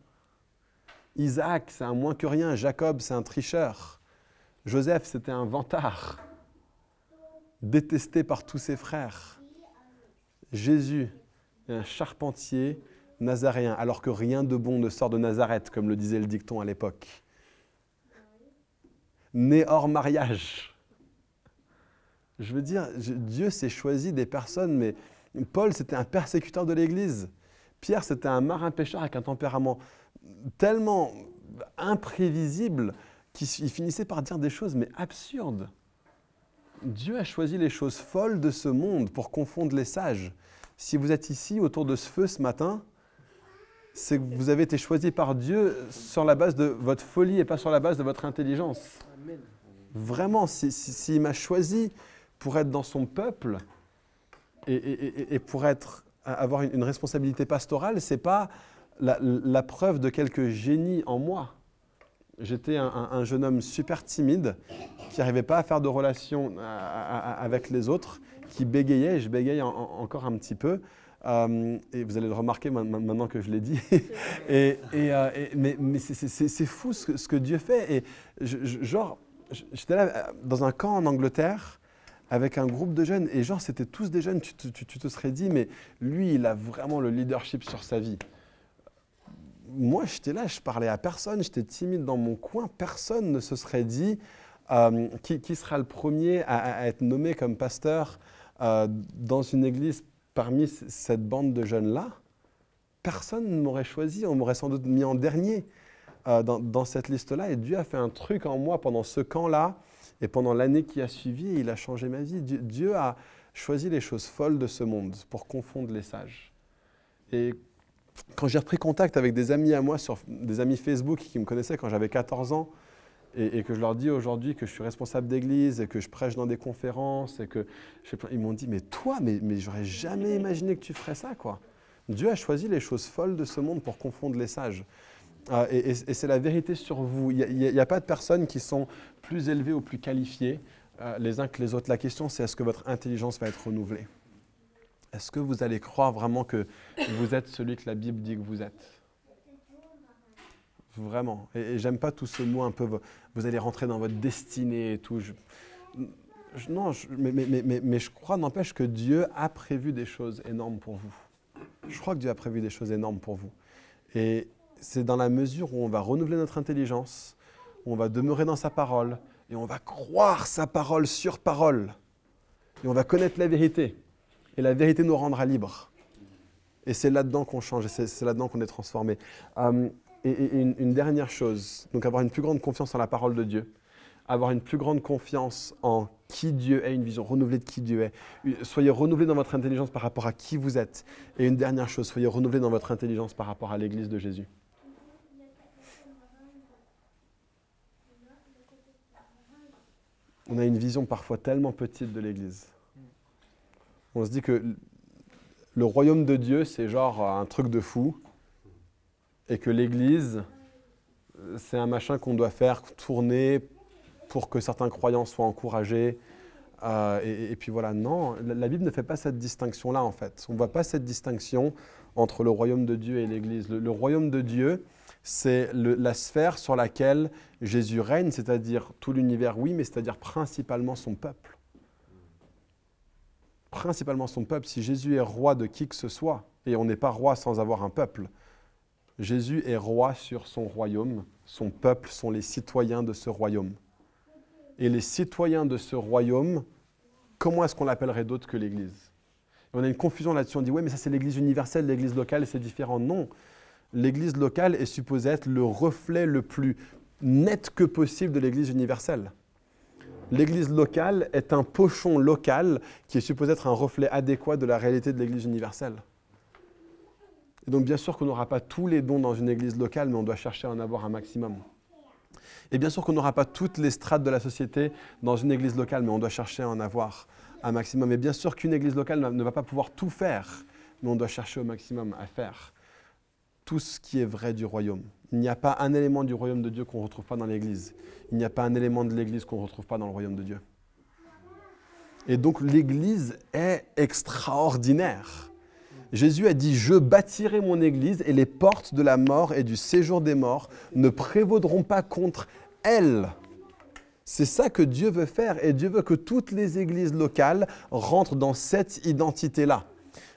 Isaac, c'est un moins que rien. Jacob, c'est un tricheur. Joseph, c'était un vantard détesté par tous ses frères. Jésus un charpentier nazaréen, alors que rien de bon ne sort de Nazareth, comme le disait le dicton à l'époque. Né hors mariage. Je veux dire, Dieu s'est choisi des personnes, mais Paul, c'était un persécuteur de l'Église. Pierre, c'était un marin pêcheur avec un tempérament tellement imprévisible qu'il finissait par dire des choses, mais absurdes. Dieu a choisi les choses folles de ce monde pour confondre les sages. Si vous êtes ici autour de ce feu ce matin, c'est que vous avez été choisi par Dieu sur la base de votre folie et pas sur la base de votre intelligence. Vraiment, s'il m'a choisi pour être dans son peuple et, pour être, avoir une, responsabilité pastorale, ce n'est pas la, preuve de quelque génie en moi. J'étais un, jeune homme super timide qui n'arrivait pas à faire de relations avec les autres, qui bégayait, et je bégaye encore un petit peu. Euh, et vous allez le remarquer maintenant que je l'ai dit. euh, mais, c'est fou ce que, Dieu fait. Et genre, j'étais là euh, dans un camp en Angleterre avec un groupe de jeunes, et genre, c'était tous des jeunes, tu, te serais dit, mais lui, il a vraiment le leadership sur sa vie moi, j'étais là, je parlais à personne, j'étais timide dans mon coin, personne ne se serait dit euh, qui, sera le premier à, être nommé comme pasteur euh, dans une église parmi cette bande de jeunes-là. Personne ne m'aurait choisi, on m'aurait sans doute mis en dernier euh, dans, cette liste-là. Et Dieu a fait un truc en moi pendant ce camp-là et pendant l'année qui a suivi, il a changé ma vie. Dieu, a choisi les choses folles de ce monde pour confondre les sages. Et quand j'ai repris contact avec des amis à moi, sur des amis Facebook qui me connaissaient quand j'avais 14 ans, et, que je leur dis aujourd'hui que je suis responsable d'église et que je prêche dans des conférences, et que ils m'ont dit mais toi, mais j'aurais jamais imaginé que tu ferais ça quoi. Dieu a choisi les choses folles de ce monde pour confondre les sages. Euh, et, c'est la vérité sur vous. Il n'y a, pas de personnes qui sont plus élevées ou plus qualifiées euh, les uns que les autres. La question c'est est-ce que votre intelligence va être renouvelée? Est-ce que vous allez croire vraiment que vous êtes celui que la Bible dit que vous êtes? Vraiment. Et, j'aime pas tout ce mot un peu, vous allez rentrer dans votre destinée et tout. non, mais, mais, je crois, n'empêche que Dieu a prévu des choses énormes pour vous. Je crois que Dieu a prévu des choses énormes pour vous. Et c'est dans la mesure où on va renouveler notre intelligence, où on va demeurer dans sa parole, et on va croire sa parole sur parole, et on va connaître la vérité et la vérité nous rendra libres. Et c'est là-dedans qu'on change, et c'est là-dedans qu'on est transformé. Euh, et, une, dernière chose, donc avoir une plus grande confiance en la parole de Dieu, avoir une plus grande confiance en qui Dieu est, une vision renouvelée de qui Dieu est. Soyez renouvelés dans votre intelligence par rapport à qui vous êtes. Et une dernière chose, soyez renouvelés dans votre intelligence par rapport à l'Église de Jésus. On a une vision parfois tellement petite de l'Église on se dit que le royaume de Dieu, c'est genre un truc de fou, et que l'Église, c'est un machin qu'on doit faire tourner pour que certains croyants soient encouragés. Euh, et, puis voilà, non, la, Bible ne fait pas cette distinction-là en fait. On ne voit pas cette distinction entre le royaume de Dieu et l'Église. Le, royaume de Dieu, c'est la sphère sur laquelle Jésus règne, c'est-à-dire tout l'univers, oui, mais c'est-à-dire principalement son peuple. principalement son peuple. Si Jésus est roi de qui que ce soit, et on n'est pas roi sans avoir un peuple, Jésus est roi sur son royaume, son peuple sont les citoyens de ce royaume. Et les citoyens de ce royaume, comment est-ce qu'on l'appellerait d'autre que l'Église? On a une confusion là-dessus, on dit ouais mais ça c'est l'Église universelle, l'Église locale c'est différent. Non, l'Église locale est supposée être le reflet le plus net que possible de l'Église universelle. L'Église locale est un pochon local qui est supposé être un reflet adéquat de la réalité de l'Église universelle. Et donc bien sûr qu'on n'aura pas tous les dons dans une Église locale, mais on doit chercher à en avoir un maximum. Et bien sûr qu'on n'aura pas toutes les strates de la société dans une Église locale, mais on doit chercher à en avoir un maximum. Et bien sûr qu'une Église locale ne va pas pouvoir tout faire, mais on doit chercher au maximum à faire tout ce qui est vrai du royaume. Il n'y a pas un élément du royaume de Dieu qu'on ne retrouve pas dans l'Église. Il n'y a pas un élément de l'Église qu'on ne retrouve pas dans le royaume de Dieu. Et donc l'Église est extraordinaire. Jésus a dit, je bâtirai mon Église et les portes de la mort et du séjour des morts ne prévaudront pas contre elle. C'est ça que Dieu veut faire et Dieu veut que toutes les églises locales rentrent dans cette identité-là.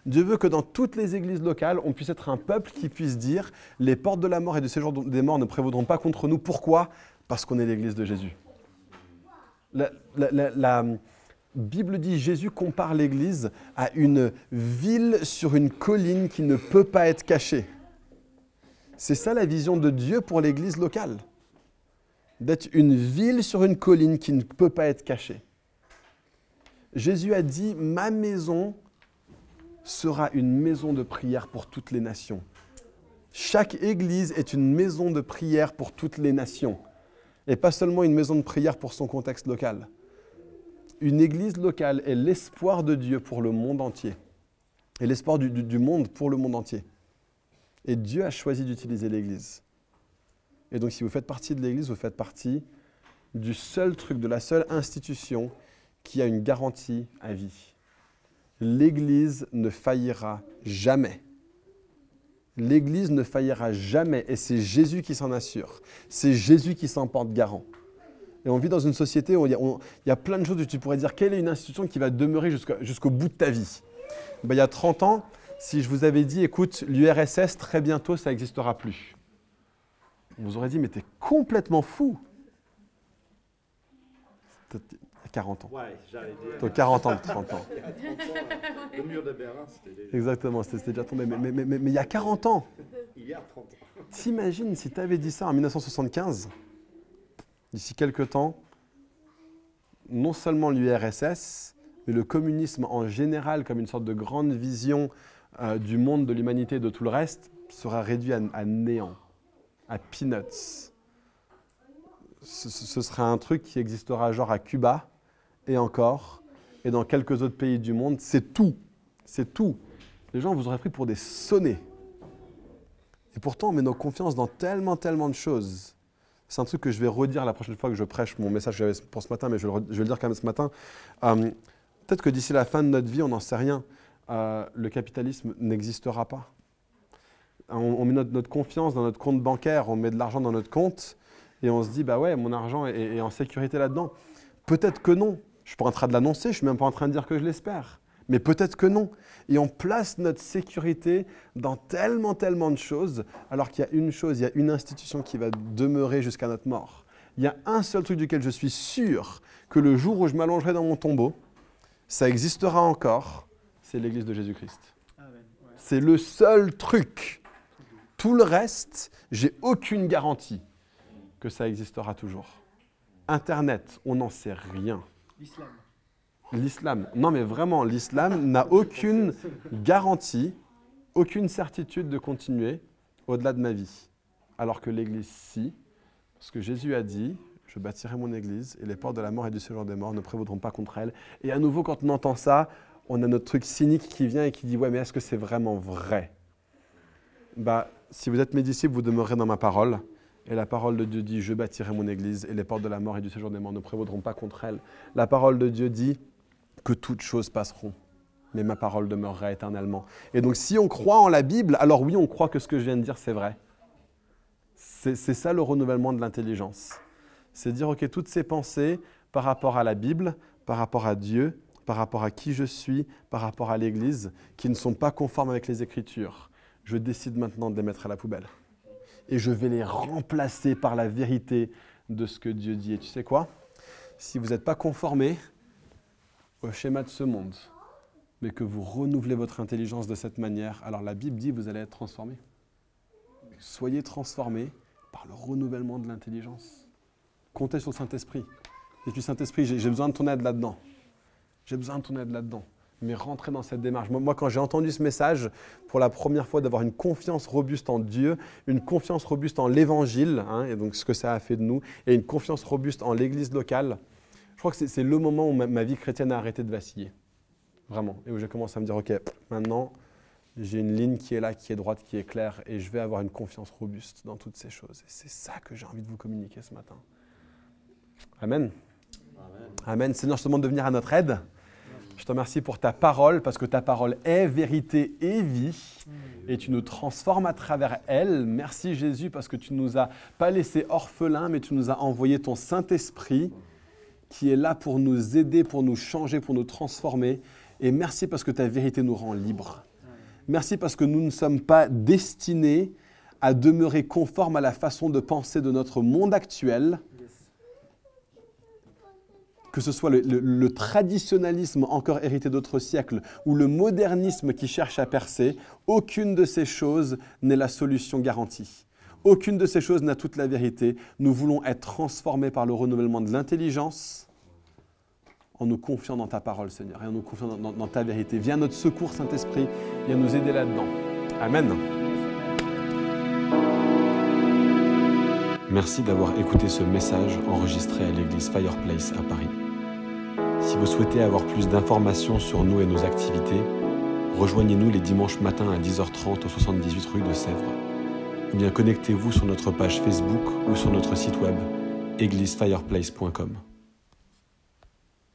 Dieu veut que dans toutes les églises locales, on puisse être un peuple qui puisse dire les portes de la mort et du séjour des morts ne prévaudront pas contre nous. Pourquoi? Parce qu'on est l'église de Jésus. La, Bible dit Jésus compare l'église à une ville sur une colline qui ne peut pas être cachée. C'est ça la vision de Dieu pour l'église locale. D'être une ville sur une colline qui ne peut pas être cachée. Jésus a dit, ma maison sera une maison de prière pour toutes les nations. Chaque église est une maison de prière pour toutes les nations. Et pas seulement une maison de prière pour son contexte local. Une église locale est l'espoir de Dieu pour le monde entier. Et l'espoir du, monde pour le monde entier. Et Dieu a choisi d'utiliser l'église. Et donc si vous faites partie de l'église, vous faites partie du seul truc, de la seule institution qui a une garantie à vie l'Église ne faillira jamais. L'Église ne faillira jamais et c'est Jésus qui s'en assure. C'est Jésus qui s'en porte garant. Et on vit dans une société où il y, a, plein de choses où tu pourrais dire quelle est une institution qui va demeurer jusqu'au bout de ta vie? Ben, il y a 30 ans, si je vous avais dit, écoute, l'URSS, très bientôt, ça n'existera plus. On vous aurait dit, mais t'es complètement fou. 40 ans. Ouais, j'allais dire. Donc 40 ans, 30 ans. le mur de Berlin, c'était déjà. Exactement, c'était déjà tombé. Mais, mais, mais, mais, il y a 40 ans. Il y a 30 ans. T'imagines si tu avais dit ça en 1975, d'ici quelques temps, non seulement l'URSS, mais le communisme en général, comme une sorte de grande vision euh, du monde, de l'humanité et de tout le reste, sera réduit à, à néant, à peanuts. Ce, ce, sera un truc qui existera genre à Cuba, et encore, et dans quelques autres pays du monde, c'est tout. C'est tout. Les gens vous auraient pris pour des sonnets. Et pourtant, on met nos confiances dans tellement, tellement de choses. C'est un truc que je vais redire la prochaine fois que je prêche mon message pour ce matin, mais je vais, le, dire quand même ce matin. Euh, peut-être que d'ici la fin de notre vie, on n'en sait rien. Euh, le capitalisme n'existera pas. On, met notre, confiance dans notre compte bancaire, on met de l'argent dans notre compte, et on se dit, bah ouais, mon argent est en sécurité là-dedans. Peut-être que non. Je ne suis pas en train de l'annoncer, je ne suis même pas en train de dire que je l'espère. Mais peut-être que non. Et on place notre sécurité dans tellement, tellement de choses, alors qu'il y a une chose, il y a une institution qui va demeurer jusqu'à notre mort. Il y a un seul truc duquel je suis sûr que le jour où je m'allongerai dans mon tombeau, ça existera encore, c'est l'Église de Jésus-Christ. C'est le seul truc. Tout le reste, j'ai aucune garantie que ça existera toujours. Internet, on n'en sait rien. L'islam. L'islam. Non, mais vraiment, l'islam n'a aucune garantie, aucune certitude de continuer au-delà de ma vie. Alors que l'Église, si. Parce que Jésus a dit Je bâtirai mon Église et les portes de la mort et du séjour des morts ne prévaudront pas contre elle. Et à nouveau, quand on entend ça, on a notre truc cynique qui vient et qui dit Ouais, mais est-ce que c'est vraiment vrai? Bah, Si vous êtes mes disciples, vous demeurez dans ma parole. Et la parole de Dieu dit, je bâtirai mon église et les portes de la mort et du séjour des morts ne prévaudront pas contre elle. La parole de Dieu dit que toutes choses passeront, mais ma parole demeurera éternellement. Et donc si on croit en la Bible, alors oui, on croit que ce que je viens de dire, c'est vrai. C'est ça le renouvellement de l'intelligence. C'est dire, OK, toutes ces pensées par rapport à la Bible, par rapport à Dieu, par rapport à qui je suis, par rapport à l'Église, qui ne sont pas conformes avec les Écritures, je décide maintenant de les mettre à la poubelle. Et je vais les remplacer par la vérité de ce que Dieu dit. Et tu sais quoi? Si vous n'êtes pas conformé au schéma de ce monde, mais que vous renouvelez votre intelligence de cette manière, alors la Bible dit vous allez être transformé. Soyez transformés par le renouvellement de l'intelligence. Comptez sur le Saint-Esprit. Et puis Saint-Esprit, j'ai besoin de ton aide là-dedans. J'ai besoin de ton aide là-dedans. Mais rentrez dans cette démarche. Moi, quand j'ai entendu ce message, pour la première fois, d'avoir une confiance robuste en Dieu, une confiance robuste en l'Évangile, hein, et donc ce que ça a fait de nous, et une confiance robuste en l'Église locale, je crois que c'est- c'est le moment où ma, ma vie chrétienne a arrêté de vaciller. Vraiment. Et où j'ai commencé à me dire, OK, maintenant, j'ai une ligne qui est là, qui est droite, qui est claire, et je vais avoir une confiance robuste dans toutes ces choses. Et c'est ça que j'ai envie de vous communiquer ce matin. Amen. Amen. Amen. Seigneur, je te demande de venir à notre aide. Je te remercie pour ta parole, parce que ta parole est vérité et vie, et tu nous transformes à travers elle. Merci Jésus, parce que tu nous as pas laissés orphelins, mais tu nous as envoyé ton Saint-Esprit, qui est là pour nous aider, pour nous changer, pour nous transformer. Et merci parce que ta vérité nous rend libres. Merci parce que nous ne sommes pas destinés à demeurer conformes à la façon de penser de notre monde actuel, que ce soit le, traditionnalisme encore hérité d'autres siècles ou le modernisme qui cherche à percer, aucune de ces choses n'est la solution garantie. Aucune de ces choses n'a toute la vérité. Nous voulons être transformés par le renouvellement de l'intelligence en nous confiant dans ta parole, Seigneur, et en nous confiant dans, dans- dans ta vérité. Viens à notre secours, Saint-Esprit, viens nous aider là-dedans. Amen. Merci d'avoir écouté ce message enregistré à l'église Fireplace à Paris. Si vous souhaitez avoir plus d'informations sur nous et nos activités, rejoignez-nous les dimanches matins à 10h30 au 78 rue de Sèvres. Ou bien connectez-vous sur notre page Facebook ou sur notre site web églisefireplace.com.